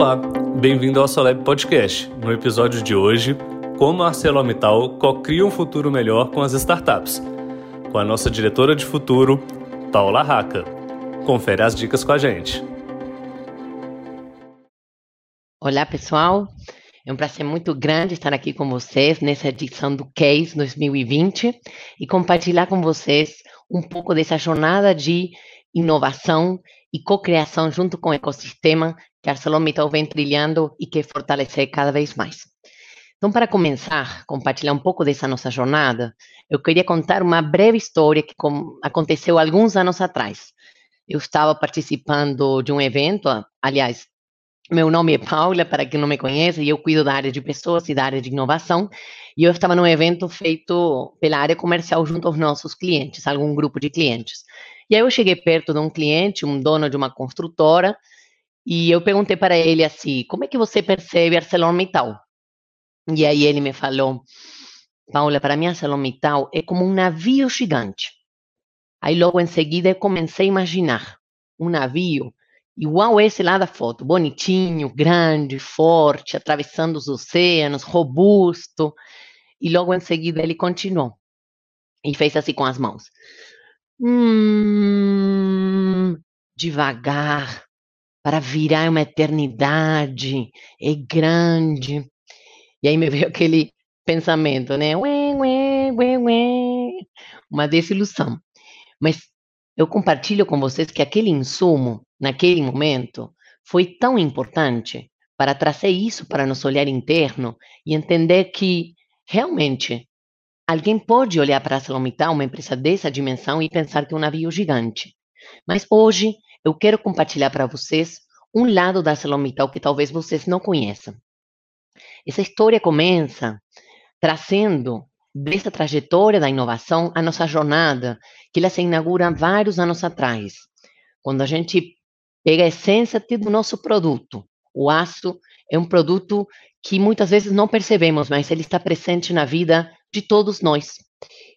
Olá, bem-vindo ao Soleb Podcast. No episódio de hoje, como a ArcelorMittal co-cria um futuro melhor com as startups. Com a nossa diretora de futuro, Paula Raca. Confere as dicas com a gente. Olá, pessoal. É um prazer muito grande estar aqui com vocês nessa edição do Case 2020 e compartilhar com vocês um pouco dessa jornada de inovação e cocriação junto com o ecossistema que ArcelorMittal vem trilhando e que fortalecer cada vez mais. Então, para começar, compartilhar um pouco dessa nossa jornada, eu queria contar uma breve história que aconteceu alguns anos atrás. Eu estava participando de um evento, aliás, meu nome é Paula, para quem não me conhece, e eu cuido da área de pessoas e da área de inovação. E eu estava num evento feito pela área comercial junto aos nossos clientes, algum grupo de clientes. E aí eu cheguei perto de um cliente, um dono de uma construtora, e eu perguntei para ele assim: como é que você percebe ArcelorMittal? E aí ele me falou: Paula, para mim ArcelorMittal é como um navio gigante. Aí logo em seguida eu comecei a imaginar um navio igual esse lá da foto, bonitinho, grande, forte, atravessando os oceanos, robusto. E logo em seguida ele continuou e fez assim com as mãos. Hum, devagar, para virar uma eternidade, é grande. E aí me veio aquele pensamento, né? Ué, ué, ué, ué. Uma desilusão. Mas eu compartilho com vocês que aquele insumo, naquele momento, foi tão importante para trazer isso para nosso olhar interno e entender que realmente Alguém pode olhar para a ArcelorMittal, uma empresa dessa dimensão, e pensar que é um navio gigante. Mas hoje eu quero compartilhar para vocês um lado da ArcelorMittal que talvez vocês não conheçam. Essa história começa trazendo dessa trajetória da inovação a nossa jornada, que ela se inaugura vários anos atrás, quando a gente pega a essência do nosso produto. O aço é um produto que muitas vezes não percebemos, mas ele está presente na vida de todos nós.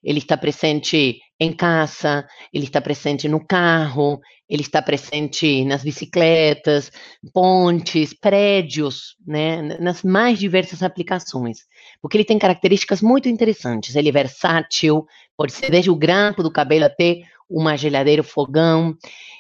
Ele está presente em casa, ele está presente no carro, ele está presente nas bicicletas, pontes, prédios, né, nas mais diversas aplicações, porque ele tem características muito interessantes. Ele é versátil, pode ser desde o grampo do cabelo até uma geladeira, fogão.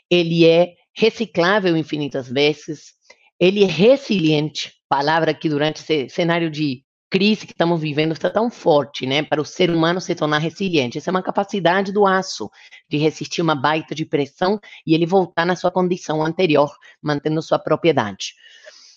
Ele é reciclável infinitas vezes. Ele é resiliente, palavra que durante esse cenário de crise que estamos vivendo está tão forte, né, para o ser humano se tornar resiliente. Essa é uma capacidade do aço de resistir uma baita de pressão e ele voltar na sua condição anterior, mantendo sua propriedade.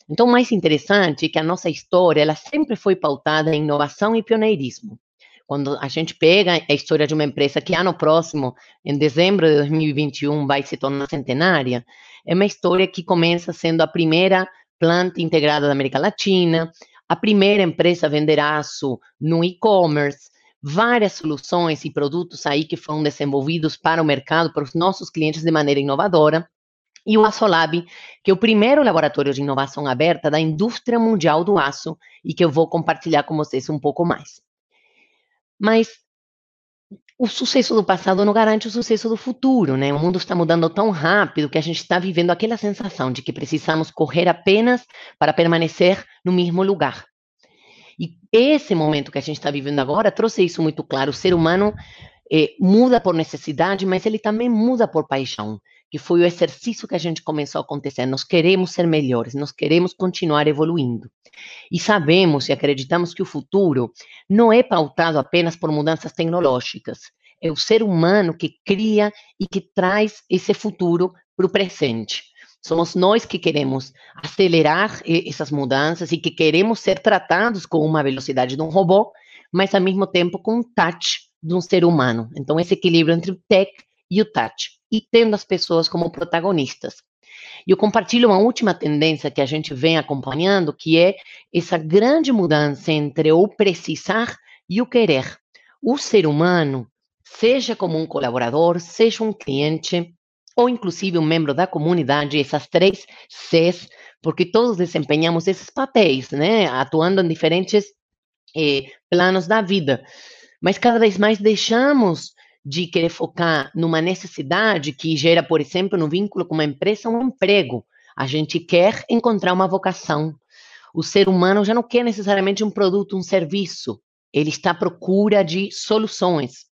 Então, o mais interessante é que a nossa história, ela sempre foi pautada em inovação e pioneirismo. Quando a gente pega a história de uma empresa que ano próximo, em dezembro de 2021, vai se tornar centenária, é uma história que começa sendo a primeira planta integrada da América Latina, a primeira empresa a vender aço no e-commerce, várias soluções e produtos aí que foram desenvolvidos para o mercado, para os nossos clientes de maneira inovadora. E o Açolab, que é o primeiro laboratório de inovação aberta da indústria mundial do aço e que eu vou compartilhar com vocês um pouco mais. Mas o sucesso do passado não garante o sucesso do futuro, né? O mundo está mudando tão rápido que a gente está vivendo aquela sensação de que precisamos correr apenas para permanecer no mesmo lugar. E esse momento que a gente está vivendo agora trouxe isso muito claro. O ser humano eh, muda por necessidade, mas ele também muda por paixão que foi o exercício que a gente começou a acontecer. Nós queremos ser melhores, nós queremos continuar evoluindo. E sabemos e acreditamos que o futuro não é pautado apenas por mudanças tecnológicas. É o ser humano que cria e que traz esse futuro para o presente. Somos nós que queremos acelerar essas mudanças e que queremos ser tratados com uma velocidade de um robô, mas ao mesmo tempo com um touch de um ser humano. Então, esse equilíbrio entre o tech e o touch e tendo as pessoas como protagonistas. E eu compartilho uma última tendência que a gente vem acompanhando, que é essa grande mudança entre o precisar e o querer. O ser humano, seja como um colaborador, seja um cliente, ou inclusive um membro da comunidade, essas três Cs, porque todos desempenhamos esses papéis, né? Atuando em diferentes eh, planos da vida. Mas cada vez mais deixamos de querer focar numa necessidade que gera, por exemplo, no vínculo com uma empresa, um emprego. A gente quer encontrar uma vocação. O ser humano já não quer necessariamente um produto, um serviço. Ele está à procura de soluções.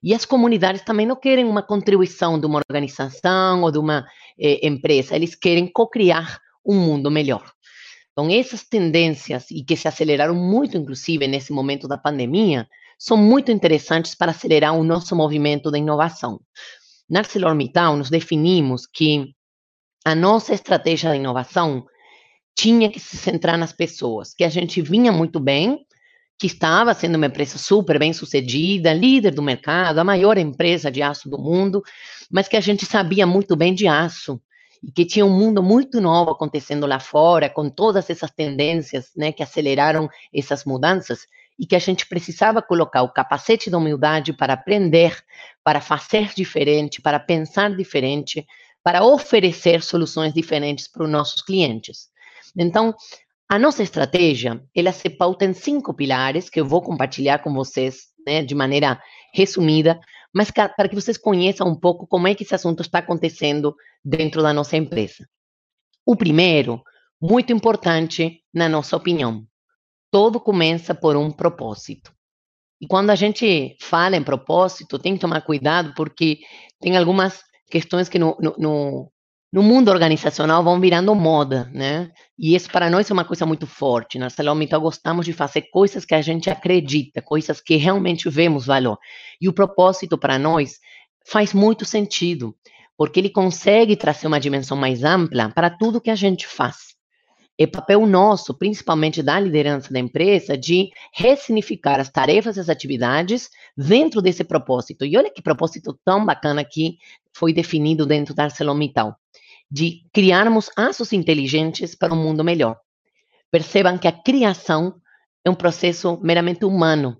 E as comunidades também não querem uma contribuição de uma organização ou de uma eh, empresa, eles querem co-criar um mundo melhor. Então, essas tendências, e que se aceleraram muito, inclusive, nesse momento da pandemia, são muito interessantes para acelerar o nosso movimento de inovação. Na ArcelorMittal, nos definimos que a nossa estratégia de inovação tinha que se centrar nas pessoas, que a gente vinha muito bem, que estava sendo uma empresa super bem sucedida, líder do mercado, a maior empresa de aço do mundo, mas que a gente sabia muito bem de aço e que tinha um mundo muito novo acontecendo lá fora, com todas essas tendências, né, que aceleraram essas mudanças e que a gente precisava colocar o capacete da humildade para aprender, para fazer diferente, para pensar diferente, para oferecer soluções diferentes para os nossos clientes. Então, a nossa estratégia, ela se pauta em cinco pilares que eu vou compartilhar com vocês, né, de maneira resumida, mas para que vocês conheçam um pouco como é que esse assunto está acontecendo dentro da nossa empresa. O primeiro, muito importante na nossa opinião, todo começa por um propósito. E quando a gente fala em propósito, tem que tomar cuidado, porque tem algumas questões que no, no, no mundo organizacional vão virando moda, né? E isso para nós é uma coisa muito forte. Na ArcelorMittal gostamos de fazer coisas que a gente acredita, coisas que realmente vemos valor. E o propósito para nós faz muito sentido, porque ele consegue trazer uma dimensão mais ampla para tudo que a gente faz é papel nosso, principalmente da liderança da empresa, de ressignificar as tarefas e as atividades dentro desse propósito. E olha que propósito tão bacana que foi definido dentro da ArcelorMittal, de criarmos aços inteligentes para um mundo melhor. Percebam que a criação é um processo meramente humano,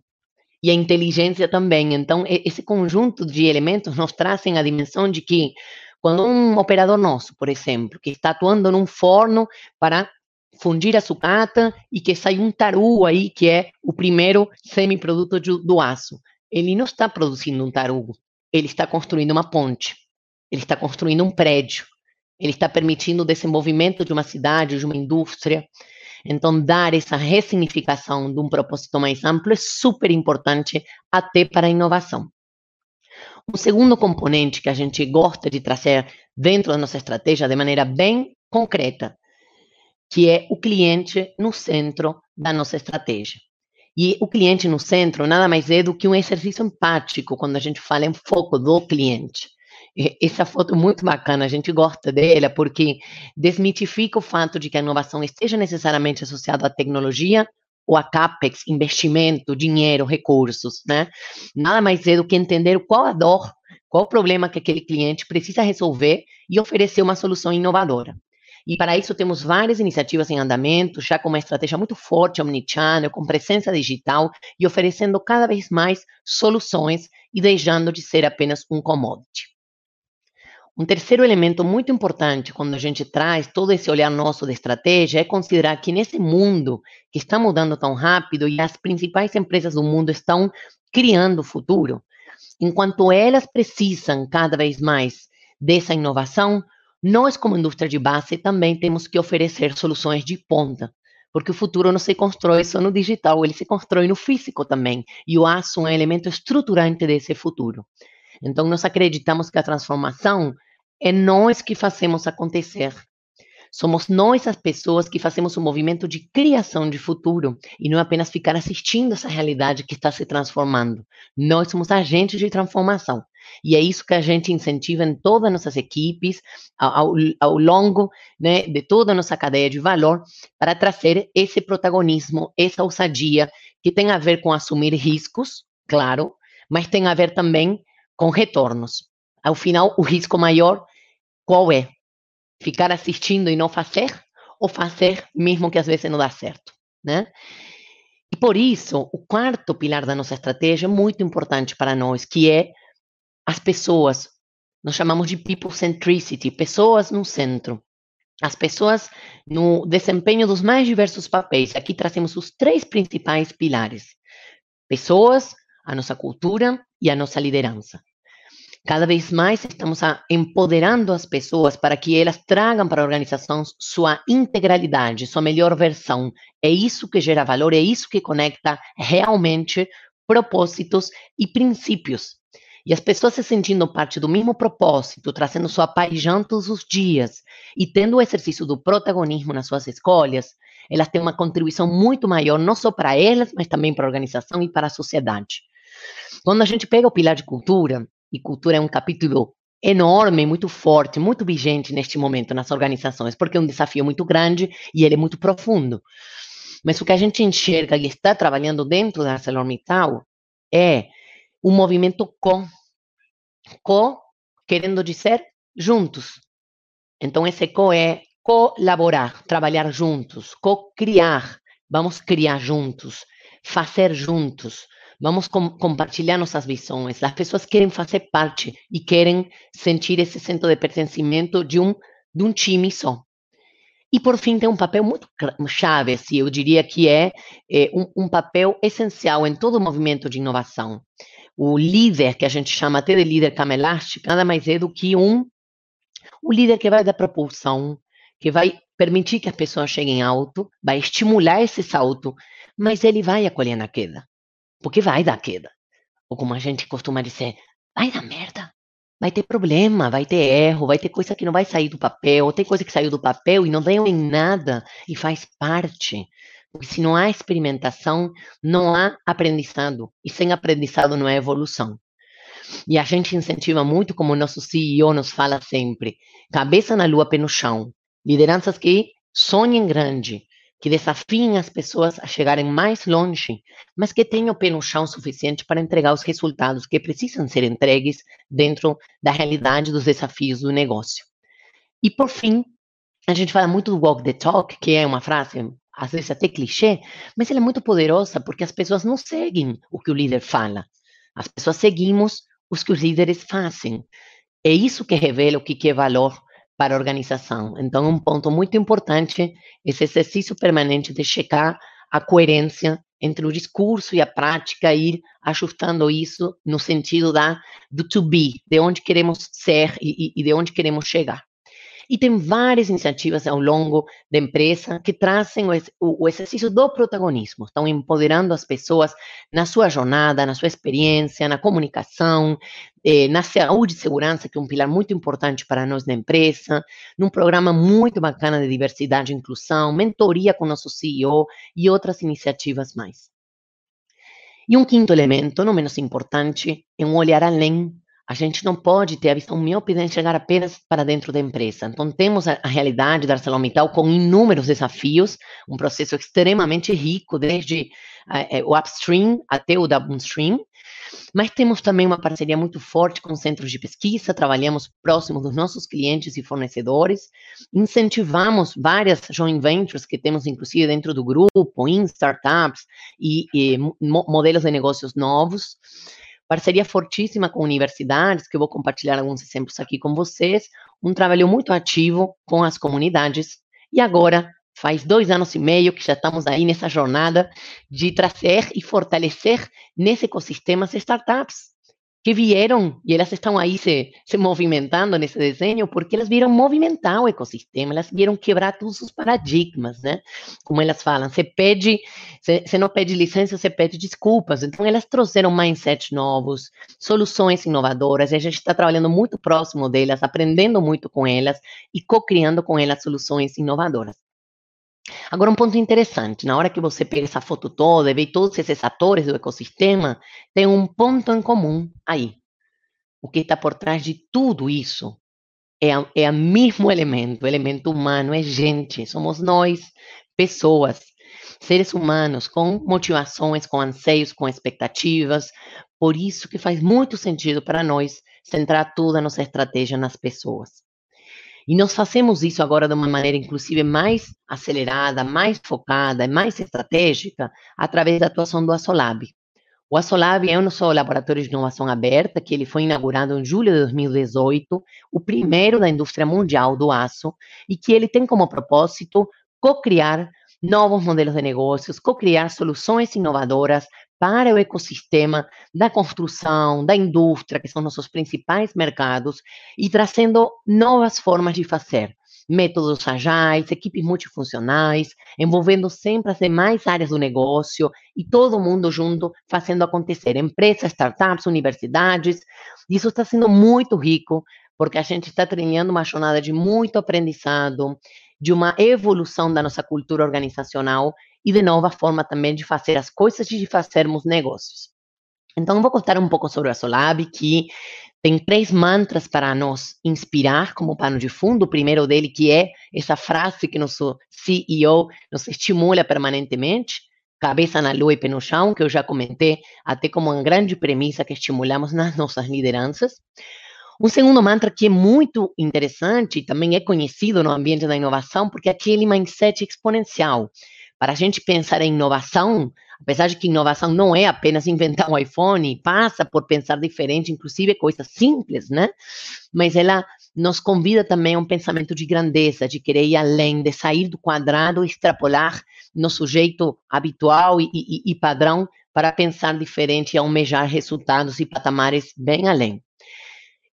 e a inteligência também. Então, esse conjunto de elementos nos trazem a dimensão de que quando um operador nosso, por exemplo, que está atuando num forno para fundir a sucata e que sai um tarugo aí, que é o primeiro semiproduto do aço. Ele não está produzindo um tarugo, ele está construindo uma ponte, ele está construindo um prédio, ele está permitindo o desenvolvimento de uma cidade, de uma indústria. Então, dar essa ressignificação de um propósito mais amplo é super importante até para a inovação. Um segundo componente que a gente gosta de trazer dentro da nossa estratégia de maneira bem concreta que é o cliente no centro da nossa estratégia. E o cliente no centro nada mais é do que um exercício empático quando a gente fala em foco do cliente. Essa foto é muito bacana, a gente gosta dela porque desmitifica o fato de que a inovação esteja necessariamente associada à tecnologia ou a capex, investimento, dinheiro, recursos, né? Nada mais é do que entender qual a dor, qual o problema que aquele cliente precisa resolver e oferecer uma solução inovadora. E para isso temos várias iniciativas em andamento, já com uma estratégia muito forte omnichannel, com presença digital e oferecendo cada vez mais soluções e deixando de ser apenas um commodity. Um terceiro elemento muito importante quando a gente traz todo esse olhar nosso de estratégia é considerar que nesse mundo que está mudando tão rápido e as principais empresas do mundo estão criando o futuro, enquanto elas precisam cada vez mais dessa inovação, nós, como indústria de base, também temos que oferecer soluções de ponta, porque o futuro não se constrói só no digital, ele se constrói no físico também, e o aço é um elemento estruturante desse futuro. Então, nós acreditamos que a transformação é nós que fazemos acontecer. Somos nós as pessoas que fazemos o um movimento de criação de futuro e não apenas ficar assistindo essa realidade que está se transformando. Nós somos agentes de transformação. E é isso que a gente incentiva em todas as nossas equipes, ao, ao longo né, de toda a nossa cadeia de valor, para trazer esse protagonismo, essa ousadia, que tem a ver com assumir riscos, claro, mas tem a ver também com retornos. Ao final, o risco maior, qual é? Ficar assistindo e não fazer, ou fazer mesmo que às vezes não dá certo, né? E por isso, o quarto pilar da nossa estratégia é muito importante para nós, que é as pessoas. Nós chamamos de people centricity, pessoas no centro. As pessoas no desempenho dos mais diversos papéis. Aqui trazemos os três principais pilares: pessoas, a nossa cultura e a nossa liderança. Cada vez mais estamos empoderando as pessoas para que elas tragam para a organização sua integralidade, sua melhor versão. É isso que gera valor, é isso que conecta realmente propósitos e princípios. E as pessoas se sentindo parte do mesmo propósito, trazendo sua paixão todos os dias e tendo o exercício do protagonismo nas suas escolhas, elas têm uma contribuição muito maior, não só para elas, mas também para a organização e para a sociedade. Quando a gente pega o pilar de cultura, e cultura é um capítulo enorme, muito forte, muito vigente neste momento nas organizações, porque é um desafio muito grande e ele é muito profundo. Mas o que a gente enxerga e está trabalhando dentro da ArcelorMittal é um movimento co, co querendo dizer juntos. Então esse co é colaborar, trabalhar juntos, co-criar, vamos criar juntos, fazer juntos, Vamos com, compartilhar nossas visões. As pessoas querem fazer parte e querem sentir esse centro de pertencimento de um, de um time só. E, por fim, tem um papel muito chave, assim, eu diria que é, é um, um, papel essencial em todo o movimento de inovação. O líder, que a gente chama até de líder camelástico, nada mais é do que um o líder que vai dar propulsão, que vai permitir que as pessoas cheguem alto, vai estimular esse salto, mas ele vai acolher na queda. Porque vai dar queda. Ou como a gente costuma dizer, vai dar merda. Vai ter problema, vai ter erro, vai ter coisa que não vai sair do papel, ou tem coisa que saiu do papel e não deu em nada e faz parte. Porque se não há experimentação, não há aprendizado. E sem aprendizado não há evolução. E a gente incentiva muito, como o nosso CEO nos fala sempre, cabeça na lua, pé no chão. Lideranças que sonhem grande, que desafiem as pessoas a chegarem mais longe, mas que tenham pé no chão suficiente para entregar os resultados que precisam ser entregues dentro da realidade dos desafios do negócio. E por fim, a gente fala muito do walk the talk, que é uma frase às vezes até clichê, mas ela é muito poderosa porque as pessoas não seguem o que o líder fala. As pessoas seguimos os que os líderes fazem. É isso que revela o que é valor para a organização. Então, um ponto muito importante, esse exercício permanente de checar a coerência entre o discurso e a prática, ir ajustando isso no sentido da do to be, de onde queremos ser e, e de onde queremos chegar. E tem várias iniciativas ao longo da empresa que trazem o, exercício do protagonismo, estão empoderando as pessoas na sua jornada, na sua experiência, na comunicação, eh, na saúde e segurança, que é um pilar muito importante para nós na empresa, num programa muito bacana de diversidade e inclusão, mentoria com o nosso CEO e outras iniciativas mais. E um quinto elemento, não menos importante, é um olhar além a gente não pode ter a visão míope de enxergar apenas para dentro da empresa. Então, temos a, a realidade da ArcelorMittal com inúmeros desafios, um processo extremamente rico, desde uh, o upstream até o downstream, mas temos também uma parceria muito forte com centros de pesquisa, trabalhamos próximo dos nossos clientes e fornecedores, incentivamos várias joint ventures que temos, inclusive, dentro do grupo, em startups e, e modelos de negócios novos parceria fortíssima com universidades, que eu vou compartilhar alguns exemplos aqui com vocês, um trabalho muito ativo com as comunidades, e agora faz dois anos e meio que já estamos aí nessa jornada de trazer e fortalecer nesse ecossistema as startups que vieram e elas estão aí se, se movimentando nesse desenho porque elas viram movimentar o ecossistema, elas vieram quebrar todos os paradigmas, né? Como elas falam, você pede, você não pede licença, você pede desculpas. Então elas trouxeram mindset novos, soluções inovadoras, e a gente está trabalhando muito próximo delas, aprendendo muito com elas e co-criando com elas soluções inovadoras. Agora, um ponto interessante: na hora que você pega essa foto toda e vê todos esses atores do ecossistema, tem um ponto em comum aí. O que está por trás de tudo isso é, é o mesmo elemento, o elemento humano, é gente, somos nós, pessoas, seres humanos com motivações, com anseios, com expectativas. Por isso que faz muito sentido para nós centrar toda a nossa estratégia nas pessoas. E nós fazemos isso agora de uma maneira, inclusive, mais acelerada, mais focada, mais estratégica, através da atuação do Asolab. O Asolab é o nosso laboratório de inovação aberta, que ele foi inaugurado em julho de 2018, o primeiro da indústria mundial do aço, e que ele tem como propósito co-criar novos modelos de negócios, co-criar soluções inovadoras para o ecossistema da construção, da indústria, que são nossos principais mercados, e trazendo novas formas de fazer. Métodos agiles, equipes multifuncionais, envolvendo sempre as demais áreas do negócio e todo mundo junto fazendo acontecer. Empresas, startups, universidades. Isso está sendo muito rico, porque a gente está treinando uma jornada de muito aprendizado, de uma evolução da nossa cultura organizacional e de nova forma também de fazer as coisas e de fazermos negócios. Então, vou contar um pouco sobre a Solab, que tem três mantras para nos inspirar como pano de fundo. O primeiro dele, que é essa frase que nosso CEO nos estimula permanentemente, cabeça na lua e pé no chão, que eu já comentei até como uma grande premissa que estimulamos nas nossas lideranças. Um segundo mantra que é muito interessante e também é conhecido no ambiente da inovação, porque é aquele mindset exponencial. Para a gente pensar em inovação, apesar de que inovação não é apenas inventar um iPhone, passa por pensar diferente, inclusive coisas simples, né? Mas ela nos convida também a um pensamento de grandeza, de querer ir além, de sair do quadrado, extrapolar nosso jeito habitual e, e, e padrão para pensar diferente e almejar resultados e patamares bem além.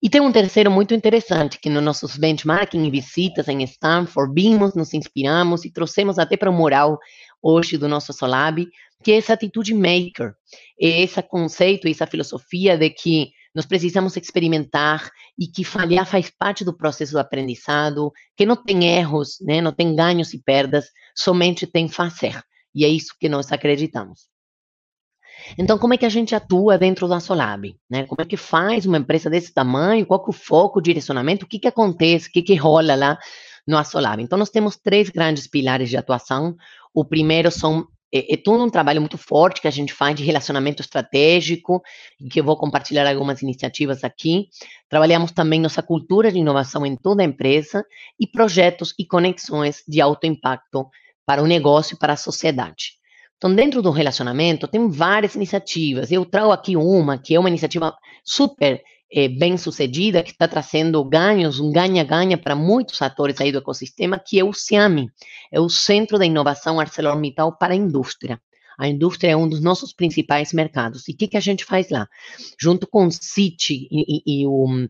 E tem um terceiro muito interessante, que nos nossos benchmarking e visitas em Stanford, vimos, nos inspiramos e trouxemos até para o mural hoje do nosso Solab, que é essa atitude maker, é esse conceito, essa filosofia de que nós precisamos experimentar e que falhar faz parte do processo do aprendizado, que não tem erros, né, não tem ganhos e perdas, somente tem fazer. E é isso que nós acreditamos. Então, como é que a gente atua dentro da Solab? Né? Como é que faz uma empresa desse tamanho? Qual é o foco, o direcionamento? O que, que acontece? O que, que rola lá no Asolab? Então, nós temos três grandes pilares de atuação. O primeiro são é, é, todo um trabalho muito forte que a gente faz de relacionamento estratégico, que eu vou compartilhar algumas iniciativas aqui. Trabalhamos também nossa cultura de inovação em toda a empresa e projetos e conexões de alto impacto para o negócio e para a sociedade. Então, dentro do relacionamento, tem várias iniciativas. Eu trago aqui uma, que é uma iniciativa super é, bem sucedida, que está trazendo ganhos, um ganha-ganha para muitos atores aí do ecossistema, que é o CIAMI, é o Centro de Inovação ArcelorMittal para a Indústria. A indústria é um dos nossos principais mercados. E o que, que a gente faz lá? Junto com o CIT e, e, e o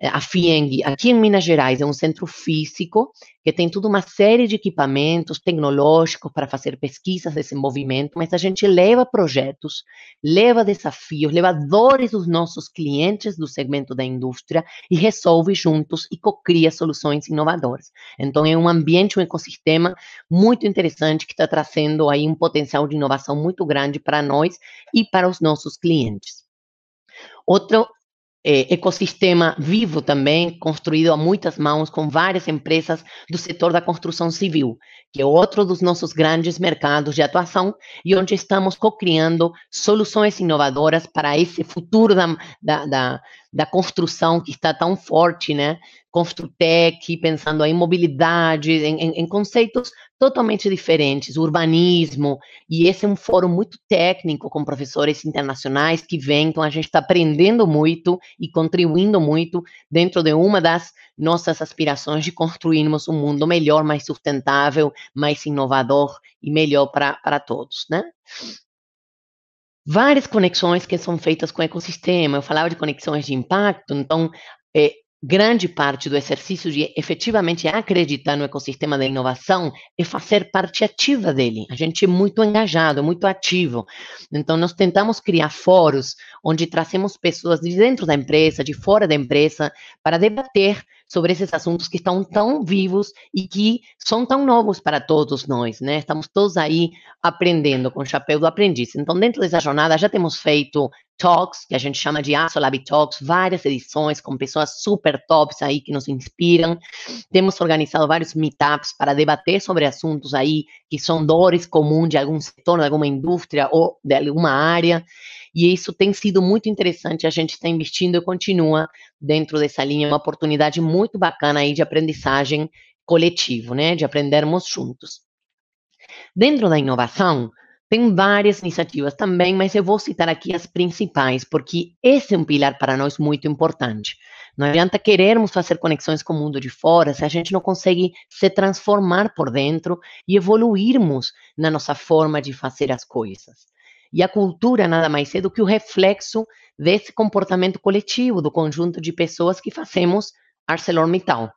a FIENG, aqui em Minas Gerais, é um centro físico que tem toda uma série de equipamentos tecnológicos para fazer pesquisas, desenvolvimento, mas a gente leva projetos, leva desafios, leva dores dos nossos clientes do segmento da indústria e resolve juntos e cocria soluções inovadoras. Então, é um ambiente, um ecossistema muito interessante que está trazendo aí um potencial de inovação muito grande para nós e para os nossos clientes. Outro é, ecossistema vivo também, construído a muitas mãos, com várias empresas do setor da construção civil, que é outro dos nossos grandes mercados de atuação e onde estamos co-criando soluções inovadoras para esse futuro da, da, da, da construção que está tão forte, né? Construtec, pensando em mobilidade, em, em, em, conceitos totalmente diferentes, urbanismo, e esse é um fórum muito técnico com professores internacionais que vêm, então a gente está aprendendo muito e contribuindo muito dentro de uma das nossas aspirações de construirmos um mundo melhor, mais sustentável, mais inovador e melhor para todos, né? Várias conexões que são feitas com o ecossistema. Eu falava de conexões de impacto, então, é, grande parte do exercício de efetivamente acreditar no ecossistema da inovação é fazer parte ativa dele. A gente é muito engajado, muito ativo. Então, nós tentamos criar fóruns onde trazemos pessoas de dentro da empresa, de fora da empresa, para debater sobre esses assuntos que estão tão vivos e que são tão novos para todos nós, né? Estamos todos aí aprendendo com o chapéu do aprendiz. Então, dentro dessa jornada, já temos feito talks, que a gente chama de Asolab Talks, várias edições com pessoas super tops aí que nos inspiram. Temos organizado vários meetups para debater sobre assuntos aí que são dores comuns de algum setor, de alguma indústria ou de alguma área. E isso tem sido muito interessante, a gente está investindo e continua dentro dessa linha, uma oportunidade muito bacana aí de aprendizagem coletivo, né, de aprendermos juntos. Dentro da inovação, Tem várias iniciativas também, mas eu vou citar aqui as principais, porque esse é um pilar para nós muito importante. Não adianta querermos fazer conexões com o mundo de fora se a gente não consegue se transformar por dentro e evoluirmos na nossa forma de fazer as coisas. E a cultura nada mais é do que o reflexo desse comportamento coletivo, do conjunto de pessoas que fazemos ArcelorMittal.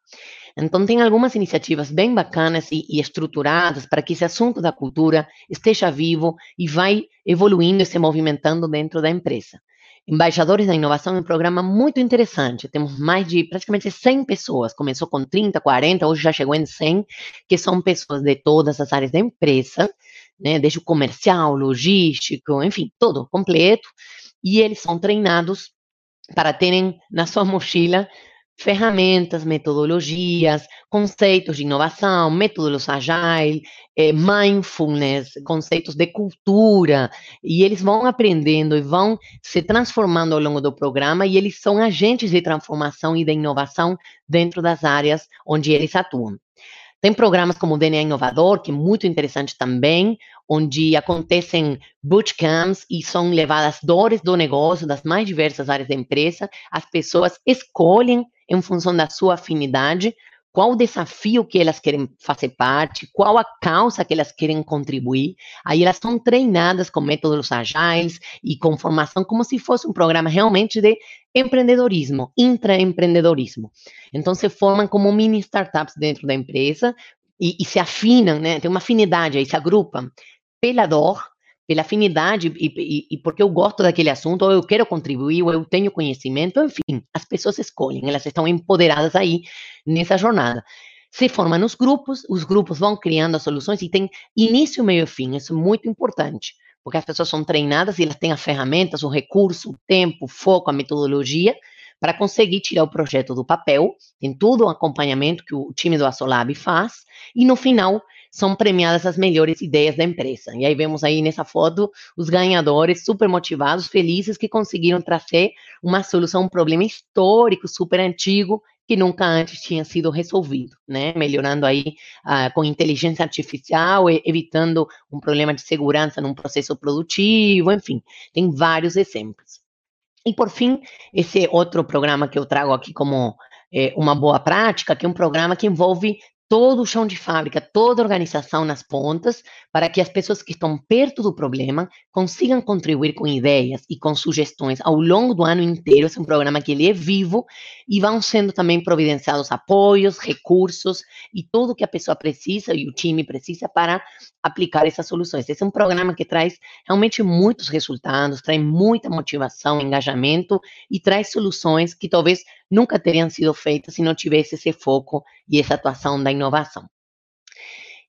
Então, tem algumas iniciativas bem bacanas e, e, estruturadas para que esse assunto da cultura esteja vivo e vai evoluindo e se movimentando dentro da empresa. Embaixadores da Inovação é um programa muito interessante. Temos mais de praticamente 100 pessoas. Começou com 30, 40, hoje já chegou em 100, que são pessoas de todas as áreas da empresa, né, desde o comercial, logístico, enfim, todo completo. E eles são treinados para terem na sua mochila ferramentas, metodologias, conceitos de inovação, métodos agile, eh, mindfulness, conceitos de cultura, e eles vão aprendendo e vão se transformando ao longo do programa, e eles são agentes de transformação e de inovação dentro das áreas onde eles atuam. Tem programas como o DNA Inovador, que é muito interessante também, onde acontecem bootcamps e são levadas dores do negócio das mais diversas áreas da empresa. As pessoas escolhem em função da sua afinidade, qual o desafio que elas querem fazer parte, qual a causa que elas querem contribuir. Aí elas são treinadas com métodos agiles e com formação como se fosse um programa realmente de empreendedorismo, intraempreendedorismo. Então se formam como mini startups dentro da empresa e, e se afinam, né? Tem uma afinidade aí, se agrupam pela dor pela afinidade e, e, e, porque eu gosto daquele assunto, ou eu quero contribuir, ou eu tenho conhecimento, enfim, as pessoas escolhem, elas estão empoderadas aí nessa jornada. Se formam nos grupos, os grupos vão criando as soluções e tem início, meio e fim, isso é muito importante, porque as pessoas são treinadas e elas têm as ferramentas, o recurso, o tempo, o foco, a metodologia, para conseguir tirar o projeto do papel, tem todo o acompanhamento que o time do Asolab faz, e no final são premiadas as melhores ideias da empresa. E aí vemos aí nessa foto os ganhadores super motivados, felizes que conseguiram trazer uma solução um problema histórico, super antigo, que nunca antes tinha sido resolvido, né? Melhorando aí uh, com inteligência artificial, evitando um problema de segurança num processo produtivo, enfim, tem vários exemplos. E por fim, esse outro programa que eu trago aqui como é, uma boa prática, que é um programa que envolve todo o chão de fábrica, toda a organização nas pontas, para que as pessoas que estão perto do problema consigam contribuir com ideias e com sugestões ao longo do ano inteiro. Esse é um programa que ele é vivo e vão sendo também providenciados apoios, recursos e tudo que a pessoa precisa e o time precisa para aplicar essas soluções. Esse é um programa que traz realmente muitos resultados, traz muita motivação, engajamento e traz soluções que talvez nunca teriam sido feitas se não tivesse esse foco e essa atuação da inovação.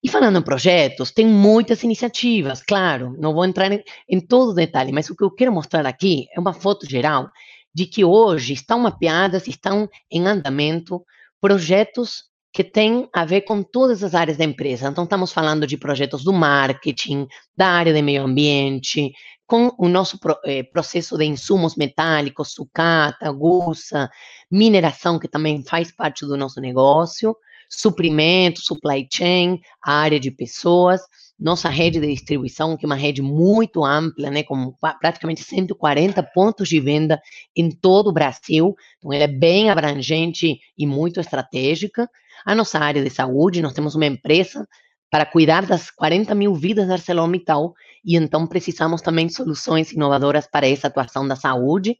E falando em projetos, tem muitas iniciativas, claro, não vou entrar em, em todo o detalhe, mas o que eu quero mostrar aqui é uma foto geral de que hoje estão mapeadas, estão em andamento projetos que têm a ver com todas as áreas da empresa. Então, estamos falando de projetos do marketing, da área de meio ambiente, com o nosso eh, processo de insumos metálicos, sucata, gusa, mineração, que também faz parte do nosso negócio, suprimento, supply chain, a área de pessoas, nossa rede de distribuição, que é uma rede muito ampla, né, com praticamente 140 pontos de venda em todo o Brasil, então ela é bem abrangente e muito estratégica. A nossa área de saúde, nós temos uma empresa para cuidar das 40 mil vidas da ArcelorMittal e então precisamos também de soluções inovadoras para essa atuação da saúde.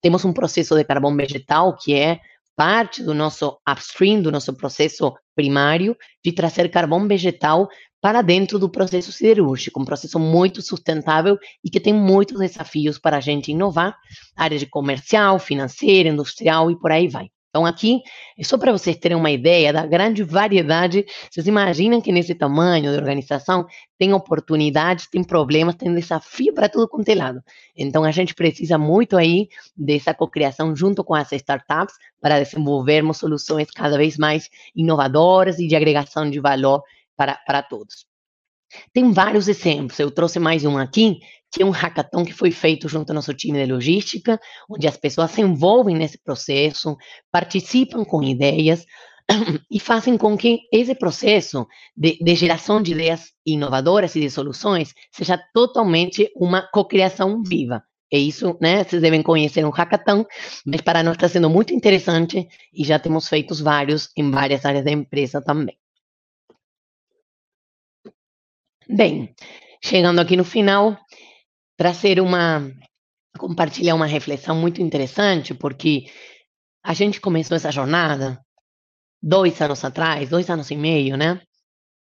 Temos um processo de carvão vegetal que é parte do nosso upstream, do nosso processo primário, de trazer carvão vegetal para dentro do processo siderúrgico, um processo muito sustentável e que tem muitos desafios para a gente inovar, área de comercial, financeira, industrial e por aí vai. Então, aqui, só para vocês terem uma ideia da grande variedade. Vocês imaginam que nesse tamanho de organização tem oportunidades, tem problemas, tem desafio para tudo quanto é lado. Então, a gente precisa muito aí dessa cocriação junto com as startups para desenvolvermos soluções cada vez mais inovadoras e de agregação de valor para, para todos. Tem vários exemplos, eu trouxe mais um aqui, é um hackathon que foi feito junto ao nosso time de logística, onde as pessoas se envolvem nesse processo, participam com ideias, e fazem com que esse processo de, de geração de ideias inovadoras e de soluções seja totalmente uma cocriação viva. É isso, né? Vocês devem conhecer um hackathon, mas para nós está sendo muito interessante e já temos feito vários em várias áreas da empresa também. Bem, chegando aqui no final, trazer uma, compartilhar uma reflexão muito interessante, porque a gente começou essa jornada dois anos atrás, dois anos e meio, né?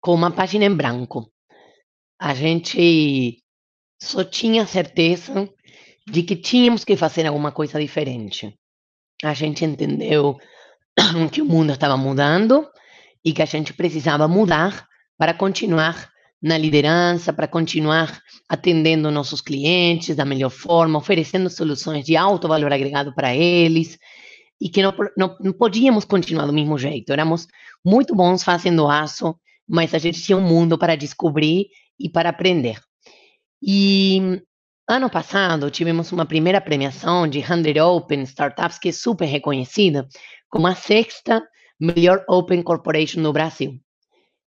Com uma página em branco. A gente só tinha certeza de que tínhamos que fazer alguma coisa diferente. A gente entendeu que o mundo estava mudando e que a gente precisava mudar para continuar na liderança, para continuar atendendo nossos clientes da melhor forma, oferecendo soluções de alto valor agregado para eles e que não, não, não podíamos continuar do mesmo jeito. Éramos muito bons fazendo aço, mas a gente tinha um mundo para descobrir e para aprender. E ano passado tivemos uma primeira premiação de 100 Open Startups, que é super reconhecida, como a sexta melhor Open Corporation no Brasil.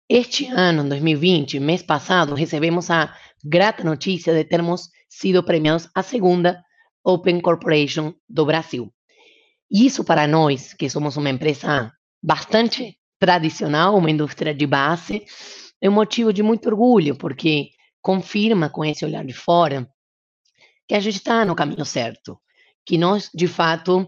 Este ano, 2020, mês passado, recebemos a grata notícia de termos sido premiados a segunda Open Corporation do Brasil. Isso para nós, que somos uma empresa bastante tradicional, uma indústria de base, é um motivo de muito orgulho, porque confirma com esse olhar de fora que a gente está no caminho certo, que nós, de fato,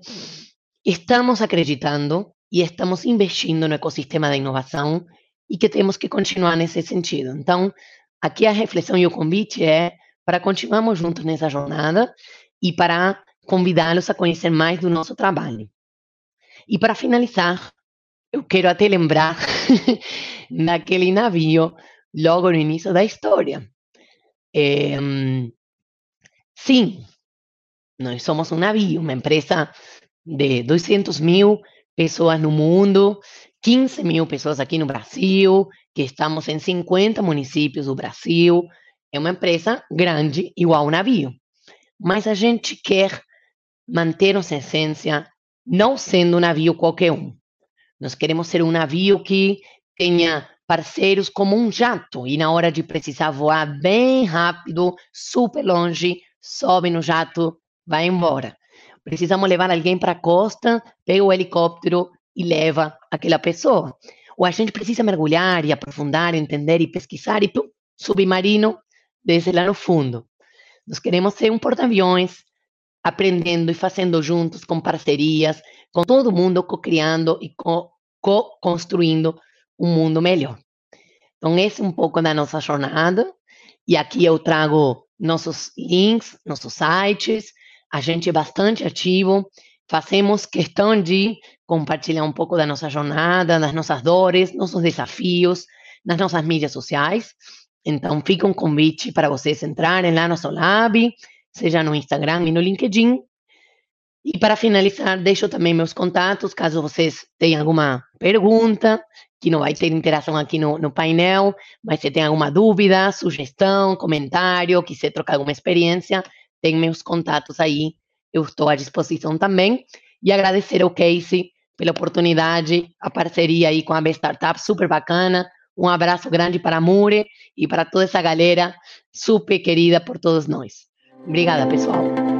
estamos acreditando e estamos investindo no ecossistema da inovação e que temos que continuar nesse sentido. Então, aqui a reflexão e o convite é para continuarmos juntos nessa jornada e para convidá-los a conhecer mais do nosso trabalho. E para finalizar, eu quero até lembrar daquele navio logo no início da história. É, sim, nós somos um navio, uma empresa de 200 mil pessoas no mundo, 15 mil pessoas aqui no Brasil, que estamos em 50 municípios do Brasil. É uma empresa grande, igual um navio. Mas a gente quer manter nossa essência, não sendo um navio qualquer um. Nós queremos ser um navio que tenha parceiros como um jato e na hora de precisar voar bem rápido, super longe, sobe no jato, vai embora. Precisamos levar alguém para a costa, pega o helicóptero e leva aquela pessoa. Ou a gente precisa mergulhar e aprofundar, entender e pesquisar e pum, submarino desce lá no fundo. Nós queremos ser um porta-aviões aprendendo e fazendo juntos, com parcerias, com todo mundo, co-criando e co-construindo um mundo melhor. Então, esse é um pouco da nossa jornada. E aqui eu trago nossos links, nossos sites. A gente é bastante ativo. Fazemos questão de compartilhar um pouco da nossa jornada, das nossas dores, nossos desafios, nas nossas mídias sociais. Então, fica um convite para vocês entrarem lá no Solab, seja no Instagram e no LinkedIn. E para finalizar, deixo também meus contatos, caso vocês tenham alguma pergunta, que não vai ter interação aqui no, no painel, mas se tem alguma dúvida, sugestão, comentário, quiser trocar alguma experiência, tem meus contatos aí, eu estou à disposição também. E agradecer ao Casey pela oportunidade, a parceria aí com a B Startup, super bacana. Um abraço grande para a Mure e para toda essa galera super querida por todos nós. Obrigada, pessoal.